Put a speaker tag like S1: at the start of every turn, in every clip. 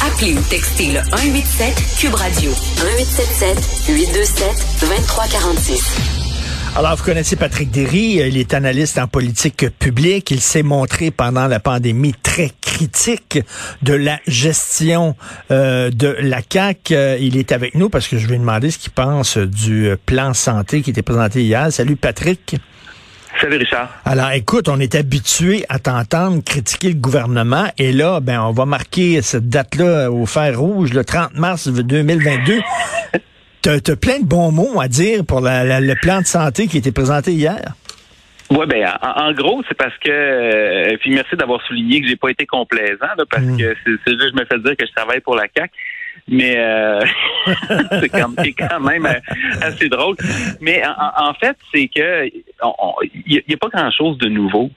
S1: Appelez ou textez le 187 Cube Radio 1877 827 2346.
S2: Alors, vous connaissez Patrick Derry, il est analyste en politique publique. Il s'est montré pendant la pandémie très critique de la gestion euh, de la CAQ. Euh, il est avec nous parce que je lui ai demandé ce qu'il pense du plan santé qui était présenté hier. Salut Patrick.
S3: Salut Richard.
S2: Alors écoute, on est habitué à t'entendre critiquer le gouvernement et là, ben on va marquer cette date-là au fer rouge, le 30 mars 2022. T'as as plein de bons mots à dire pour le plan de santé qui a été présenté hier.
S3: Oui, ben en, gros, c'est parce que euh, puis merci d'avoir souligné que j'ai pas été complaisant parce mm. que c'est là que je me fais dire que je travaille pour la CAC. Mais euh, c'est quand, même euh, assez drôle. Mais en, fait, c'est que il n'y a, pas grand chose de nouveau.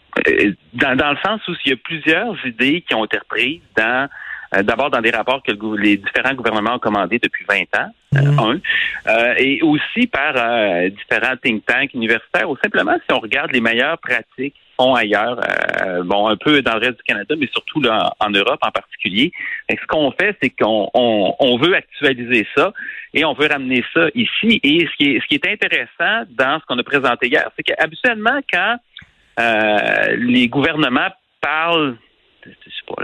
S3: Dans, dans le sens où il y a plusieurs idées qui ont été reprises dans euh, d'abord dans des rapports que les différents gouvernements ont commandés depuis 20 ans, euh, mhm. un, euh, et aussi par différents think tanks universitaires, ou simplement si on regarde les meilleures pratiques ailleurs, bon, un peu dans le reste du Canada, mais surtout en Europe en particulier. Ce qu'on fait, c'est qu'on on, veut actualiser ça et on veut ramener ça ici. Et ce qui est, intéressant dans ce qu'on a présenté hier, c'est qu'habituellement, quand les gouvernements parlent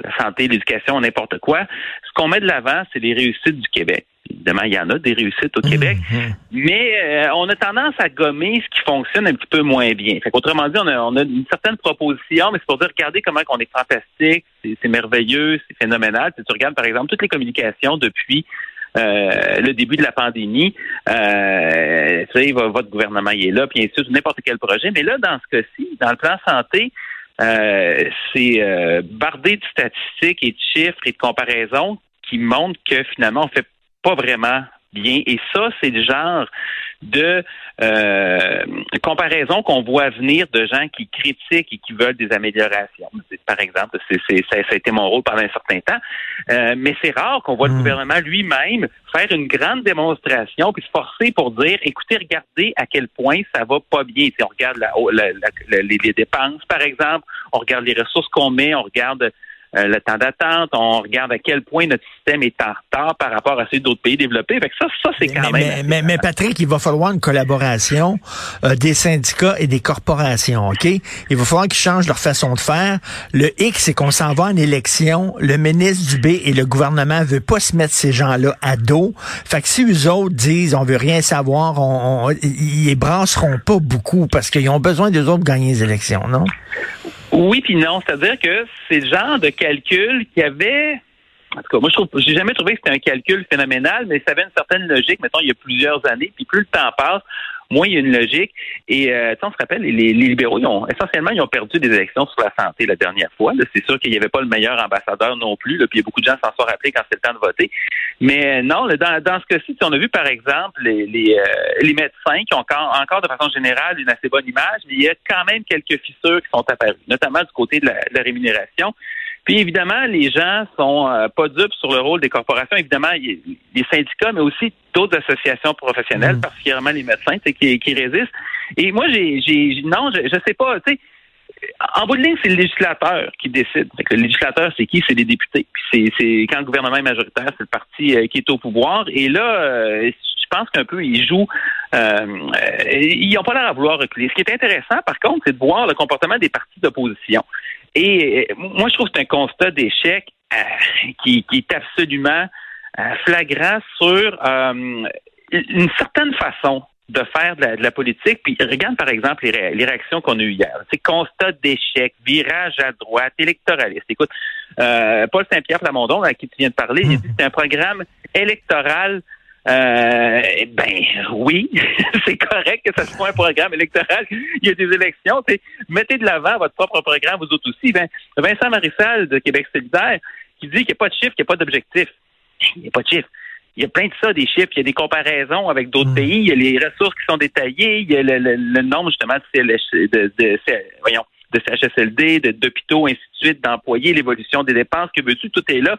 S3: la santé, l'éducation, n'importe quoi. Ce qu'on met de l'avant, c'est les réussites du Québec. Évidemment, il y en a des réussites au Québec, mhm. mais euh, on a tendance à gommer ce qui fonctionne un petit peu moins bien. Fait Autrement dit, on a, une certaine proposition, mais c'est pour dire, regardez comment on est fantastique, c'est merveilleux, c'est phénoménal. Si tu regardes, par exemple, toutes les communications depuis euh, le début de la pandémie, euh, tu sais, votre gouvernement il est là, puis ainsi n'importe quel projet. Mais là, dans ce cas-ci, dans le plan santé, euh, c'est euh, bardé de statistiques et de chiffres et de comparaisons qui montrent que finalement on fait pas vraiment bien. Et ça, c'est le genre de euh, comparaison qu'on voit venir de gens qui critiquent et qui veulent des améliorations. Par exemple, c'est, ça, a été mon rôle pendant un certain temps. Euh, mais c'est rare qu'on voit le hmm. gouvernement lui-même faire une grande démonstration puis se forcer pour dire, écoutez, regardez à quel point ça va pas bien. Si on regarde les dépenses, par exemple, on regarde les ressources qu'on met, on regarde euh, le temps d'attente, on regarde à quel point notre système est en retard par rapport à ceux d'autres pays développés. Fait ça, ça c'est quand
S2: même. Mais, mais, Patrick, il va falloir une collaboration euh, des syndicats et des corporations, OK? Il va falloir qu'ils changent leur façon de faire. Le X, c'est qu'on s'en va en élection. Le ministre du B et le gouvernement veut pas se mettre ces gens-là à dos. Fait que si eux autres disent on veut rien savoir, on, on ils brasseront pas beaucoup parce qu'ils ont besoin des autres pour gagner les élections, non?
S3: Oui, puis non. C'est-à-dire que c'est le genre de calcul qui avait. En tout cas, moi, je trouve, j'ai jamais trouvé que c'était un calcul phénoménal, mais ça avait une certaine logique, mettons, il y a plusieurs années, puis plus le temps passe, moins il y a une logique. Et euh, on se rappelle, les, les, libéraux, ils ont, essentiellement, ils ont perdu des élections sur la santé la dernière fois. C'est sûr qu'il n'y avait pas le meilleur ambassadeur non plus. Là, puis il y a beaucoup de gens s'en sont rappelés quand c'était le temps de voter. Mais euh, non, dans, dans ce cas-ci, on a vu par exemple les, les, euh, les médecins qui ont encore, encore de façon générale une assez bonne image, mais il y a quand même quelques fissures qui sont apparues, notamment du côté de la rémunération. Puis évidemment, les gens sont euh, pas dupes sur le rôle des corporations. Évidemment, il y a les syndicats, mais aussi d'autres associations professionnelles, mmh. particulièrement les médecins, qui, qui résistent. Et moi, j'ai, j'ai non, je, je sais pas. Tu sais, en bout de ligne, c'est le législateur qui décide. le législateur, c'est qui? C'est les députés. Puis c'est, quand le gouvernement est majoritaire, c'est le parti euh, qui est au pouvoir. Et là, euh, je pense qu'un peu, ils jouent. ils n'ont pas l'air à vouloir reculer. Ce qui est intéressant, par contre, c'est de voir le comportement des partis d'opposition. Et euh, moi, je trouve que c'est un constat d'échec euh, qui, est absolument euh, flagrant sur une certaine façon de faire de la, politique. Puis regarde par exemple les, réactions qu'on a eues hier. C'est constat d'échec, virage à droite, électoraliste. Écoute, euh, Paul Saint-Pierre Plamondon, à qui tu viens de parler, il a dit que c'est un programme électoral. Euh, ben oui, c'est correct que ça soit un programme électoral. Il y a des élections. Mettez de l'avant votre propre programme, vous autres aussi. Ben, Vincent Marissal de Québec solidaire qui dit qu'il n'y a pas de chiffre, qu'il n'y a pas d'objectif. Il n'y a pas de chiffre il y a plein de ça, des chiffres, il y a des comparaisons avec d'autres mm. pays, il y a les ressources qui sont détaillées, il y a le, nombre justement de, de, de, voyons, de CHSLD, d'hôpitaux, ainsi de suite, d'employés, l'évolution des dépenses, que veux-tu, tout est là.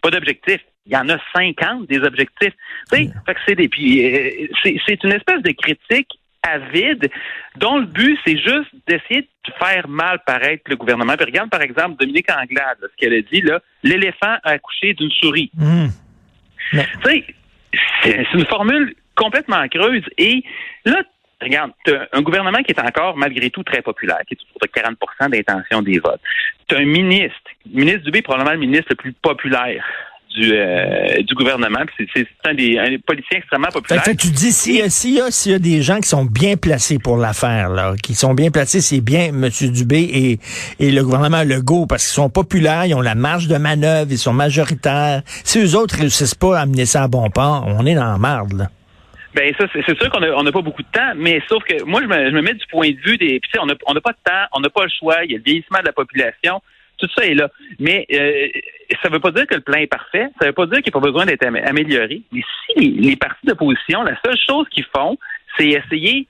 S3: Pas d'objectif. Il y en a 50 des objectifs. C'est des euh, c'est une espèce de critique avide dont le but c'est juste d'essayer de faire mal paraître le gouvernement. Puis regarde par exemple Dominique Anglade, ce qu'elle a dit là, l'éléphant a accouché d'une souris. Mm. Sais, c'est une formule complètement creuse. Et là, regarde, tu as un gouvernement qui est encore, malgré tout, très populaire, qui est autour de 40 d'intention des votes. Tu as un ministre, le ministre Dubé, probablement le ministre le plus populaire du, euh, du gouvernement. C'est un des un politicien extrêmement populaire.
S2: Fait, tu dis s'il y, y, a des gens qui sont bien placés pour l'affaire, là, qui sont bien placés, c'est bien M. Dubé et, et le gouvernement Legault, parce qu'ils sont populaires, ils ont la marge de manœuvre, ils sont majoritaires. Si eux autres réussissent pas à amener ça à bon port, on est dans la marde, là.
S3: Ben ça, c'est sûr qu'on n'a on pas beaucoup de temps, mais sauf que moi, je me, je me mets du point de vue des. Puis on n'a on a pas de temps, on n'a pas le choix, il y a le vieillissement de la population tout ça est là. Mais euh, ça ne veut pas dire que le plan est parfait. Ça ne veut pas dire qu'il n'y a pas besoin d'être amélioré. Mais si les, partis d'opposition, la seule chose qu'ils font, c'est essayer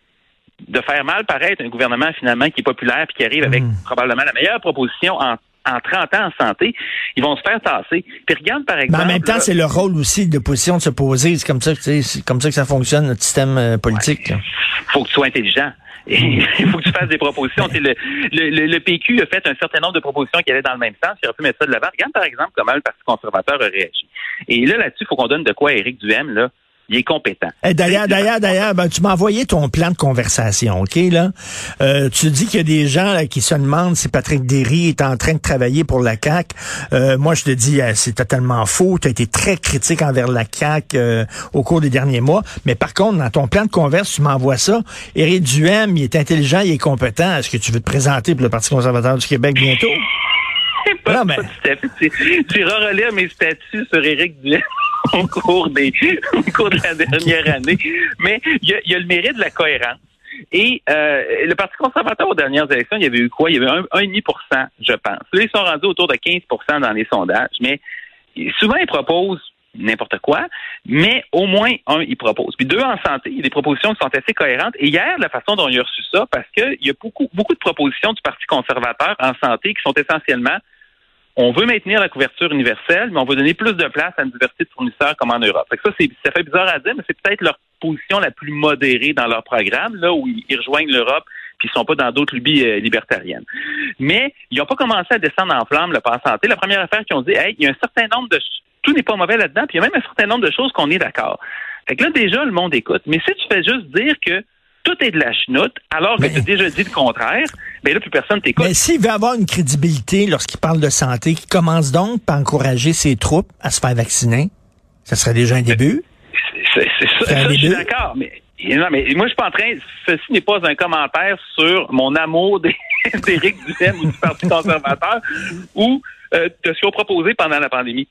S3: de faire mal paraître un gouvernement finalement qui est populaire et qui arrive avec hmm. probablement la meilleure proposition en en 30 ans en santé, ils vont se faire tasser. Puis regarde, par exemple...
S2: Mais en même temps, c'est le rôle aussi de l'opposition de se poser. C'est comme ça, c'est comme ça que ça fonctionne, notre système euh, politique.
S3: Il faut que tu sois intelligent. il faut que tu fasses des propositions. Le, le, le, PQ a fait un certain nombre de propositions qui allaient dans le même sens. Il aurait pu mettre ça de l'avant. Regarde, par exemple, comment le Parti conservateur a réagi. Et là, là-dessus, il faut qu'on donne de quoi à Éric Duhem, là il est compétent.
S2: Eh, d'ailleurs, d'ailleurs, d'ailleurs, ben, tu m'as envoyé ton plan de conversation, OK, là? Euh, tu dis qu'il y a des gens qui se demandent si Patrick Derry est en train de travailler pour la CAQ. Euh, moi, je te dis, euh, c'est totalement faux. Tu as été très critique envers la CAQ au cours des derniers mois. Mais par contre, dans ton plan de conversation, tu m'envoies ça. Éric Duhem, il est intelligent, il est compétent. Est-ce que tu veux te présenter pour le Parti conservateur du Québec bientôt?
S3: non, mais... tu, tu mes statuts sur Éric Duhem. au cours des au cours de la dernière année. Mais il y a, le mérite de la cohérence. Et euh, le Parti conservateur aux dernières élections, il y avait eu quoi? Il y avait un 1,5% je pense. Là, ils sont rendus autour de 15% dans les sondages, mais souvent, ils proposent n'importe quoi, mais au moins, un, ils proposent. Puis deux, en santé, il y a des propositions qui sont assez cohérentes. Et hier, la façon dont il a reçu ça, parce qu'il y a beaucoup, beaucoup de propositions du Parti conservateur en santé qui sont essentiellement on veut maintenir la couverture universelle, mais on veut donner plus de place à une diversité de fournisseurs comme en Europe. ça, c'est, ça fait bizarre à dire, mais c'est peut-être leur position la plus modérée dans leur programme, là où ils rejoignent l'Eupe puis ils sont pas dans d'autres lubies euh, libertariennes. Mais ils n'ont pas commencé à descendre en flamme le pas santé. La première affaire qu'ils ont dit, hey, il y a un certain nombre de tout n'est pas mauvais là-dedans, puis il y a même un certain nombre de choses qu'on est d'accord. Fait que là déjà le monde écoute. Mais si tu fais juste dire que tout est de la chenoute, alors que tu as déjà dit le contraire, bien là, plus personne t'écoute.
S2: Mais s'il veut avoir une crédibilité lorsqu'il parle de santé, qu'il commence donc par encourager ses troupes à se faire vacciner, ça serait déjà un début?
S3: C'est ça, je suis d'accord, mais... Non, mais moi, je suis pas en train. Ceci n'est pas un commentaire sur mon amour d'Éric Duhem ou du Parti conservateur ou euh, de ce qu'ils ont proposé pendant la pandémie.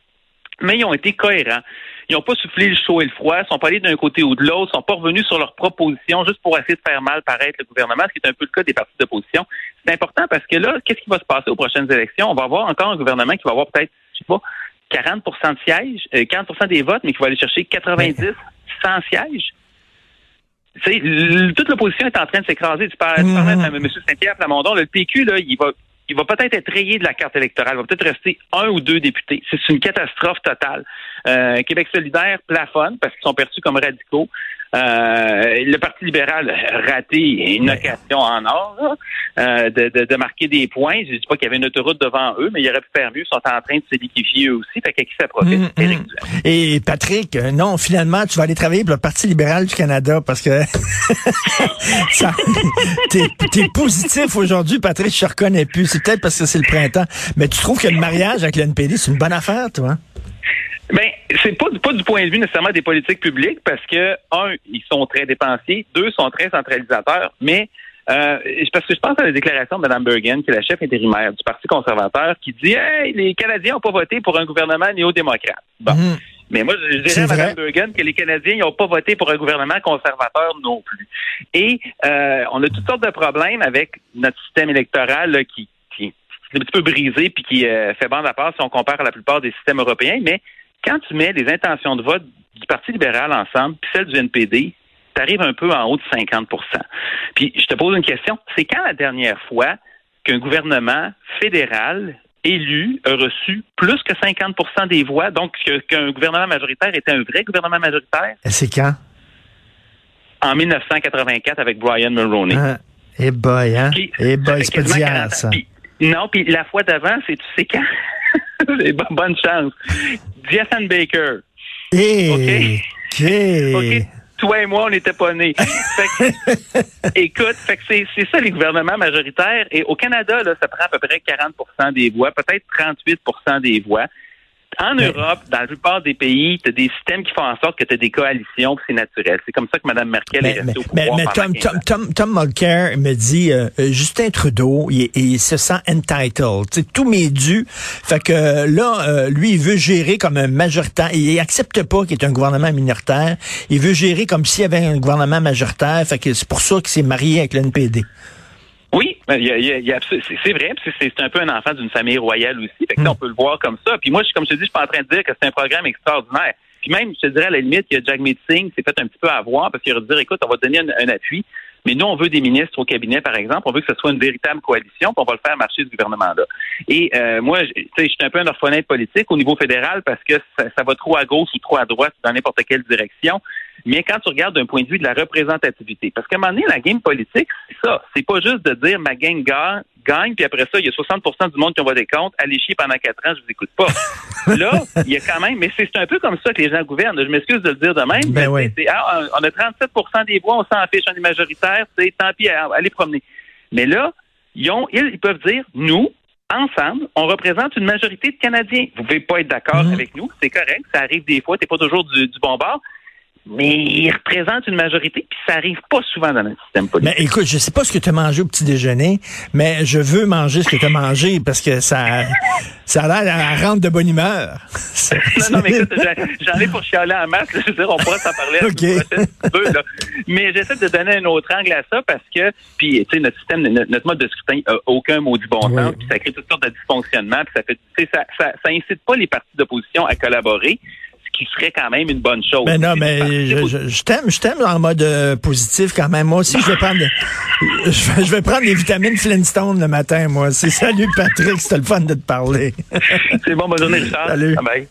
S3: Mais ils ont été cohérents. Ils n'ont pas soufflé le chaud et le froid, ils sont pas allés d'un côté ou de l'autre, sont pas revenus sur leurs propositions juste pour essayer de faire mal paraître le gouvernement, ce qui est un peu le cas des partis d'opposition. C'est important parce que là, qu'est-ce qui va se passer aux prochaines élections? On va avoir encore un gouvernement qui va avoir peut-être, je sais pas, 40% de sièges, 40% euh, des votes, mais qui va aller chercher 90, 100 sièges. toute l'opposition est en train de s'écraser. Tu parlais, tu parlais à M. Saint-Pierre Plamondon, le PQ, là, il va il va peut-être être rayé de la carte électorale. Il va peut-être rester un ou deux députés. C'est une catastrophe totale. Euh, Québec solidaire plafonne parce qu'ils sont perçus comme radicaux. Euh, le Parti libéral a raté une occasion en or euh, de, de, de, marquer des points. Je ne dis pas qu'il y avait une autoroute devant eux, mais il aurait pu faire mieux. Ils sont en train de se liquifier eux aussi. Fait qu'à qui ça profite? Mm, mm.
S2: Et Patrick, non, finalement, tu vas aller travailler pour le Parti libéral du Canada parce que t'es es positif aujourd'hui, Patrick, je te reconnais plus. C'est peut-être parce que c'est le printemps. Mais tu trouves que le mariage avec l'NPD, c'est une bonne affaire, toi?
S3: Ben, c'est pas, pas du point de vue nécessairement des politiques publiques parce que, un, ils sont très dépensiers, deux, sont très centralisateurs, mais euh, parce que je pense à la déclaration de Mme Bergen, qui est la chef intérimaire du Parti conservateur, qui dit Hey, les Canadiens n'ont pas voté pour un gouvernement néo-démocrate. Bon. Mhm. Mais moi, je dirais à Mme Bergen que les Canadiens n'ont pas voté pour un gouvernement conservateur non plus. Et euh, on a toutes sortes de problèmes avec notre système électoral qui, qui, est un petit peu brisé puis qui euh, fait bande à part si on compare à la plupart des systèmes européens. Mais quand tu mets les intentions de vote du Parti libéral ensemble puis celles du NPD, tu arrives un peu en haut de 50% Puis je te pose une question. C'est quand la dernière fois qu'un gouvernement fédéral élu a reçu plus que 50% des voix, donc qu'un gouvernement majoritaire était un vrai gouvernement majoritaire?
S2: C'est quand?
S3: En 1984 avec Brian Mulroney.
S2: Ah, eh boy, hein? eh boy, c'est pas ça.
S3: non, puis la fois d'avant, c'est tu sais quand? bonne chance. Jason Baker.
S2: Eh, OK?
S3: toi et moi, on n'était pas nés. écoute, fait que c'est ça les gouvernements majoritaires. Et au Canada, là, ça prend à peu près 40 des voix, peut-être 38 des voix. En Europe, dans la plupart des pays, tu as des systèmes qui font en sorte que tu as des coalitions, c'est naturel. C'est comme ça que Mme Merkel est restée au pouvoir.
S2: Mais, Tom, Tom, Tom, Tom, Mulcair me dit euh, euh, Justin Trudeau, il, se sent entitled. C'est tous mes dus. Fait que là, euh, lui, il veut gérer comme un majoritaire. Il accepte pas qu'il y ait un gouvernement minoritaire. Il veut gérer comme s'il y avait un gouvernement majoritaire. Fait que c'est pour ça qu'il s'est marié avec l'NPD.
S3: Oui, c'est vrai, c'est un peu un enfant d'une famille royale aussi. Fait que hmm. on peut le voir comme ça. Puis moi, comme je te dis, je suis pas en train de dire que c'est un programme extraordinaire. Puis même, je te dirais à la limite, il y a Jack Singh s'est fait un petit peu avoir parce qu'il a dit écoute, on va donner un, appui. Mais nous, on veut des ministres au cabinet, par exemple. On veut que ce soit une véritable coalition, puis on va le faire marcher ce gouvernement-là. Et euh, moi, je suis un peu un orphelin politique au niveau fédéral parce que ça, ça, va trop à gauche ou trop à droite dans n'importe quelle direction mais quand tu regardes d'un point de vue de la représentativité, parce qu'à un moment donné, la game politique, c'est ça. C'est pas juste de dire ma gang gagne, puis après ça, il y a 60% du monde qui ont voté contre, allez chier pendant quatre ans, je vous écoute pas. Là, il y a quand même, mais c'est un peu comme ça que les gens gouvernent. Je m'excuse de le dire de même.
S2: Ben oui.
S3: ah, on a 37% des voix, on s'en fiche, on est majoritaire, c'est tant pis, allez promener. Mais là, ils, ont, ils, peuvent dire, nous, ensemble, on représente une majorité de Canadiens. Vous pouvez pas être d'accord mm-hmm. avec nous, c'est correct, ça arrive des fois, t'es pas toujours du, du bon bord, mais il représente une majorité, puis ça arrive pas souvent dans notre système politique.
S2: Mais écoute, je sais pas ce que tu as mangé au petit déjeuner, mais je veux manger ce que tu as mangé parce que ça, ça a l'air à rendre de bonne humeur.
S3: non, non, mais écoute, j'en ai pour chialer en masse. je veux dire, on pourra s'en parler okay. là. Mais j'essaie de donner un autre angle à ça parce que, puis, tu sais, notre système, notre, mode de scrutin a aucun maudit bon sens, puis ça crée toutes sortes de dysfonctionnements, puis ça fait, tu sais, ça, ça, ça incite pas les partis d'opposition à collaborer qui serait quand même une bonne chose.
S2: Mais ben non, mais je, t'aime, je t'aime en mode euh, positif quand même. Moi aussi, je vais prendre, je, vais, prendre les vitamines Flintstone le matin, moi. C'est salut Patrick, c'était le fun de te parler.
S3: C'est bon, bonne journée, Richard.
S2: Salut. Bye.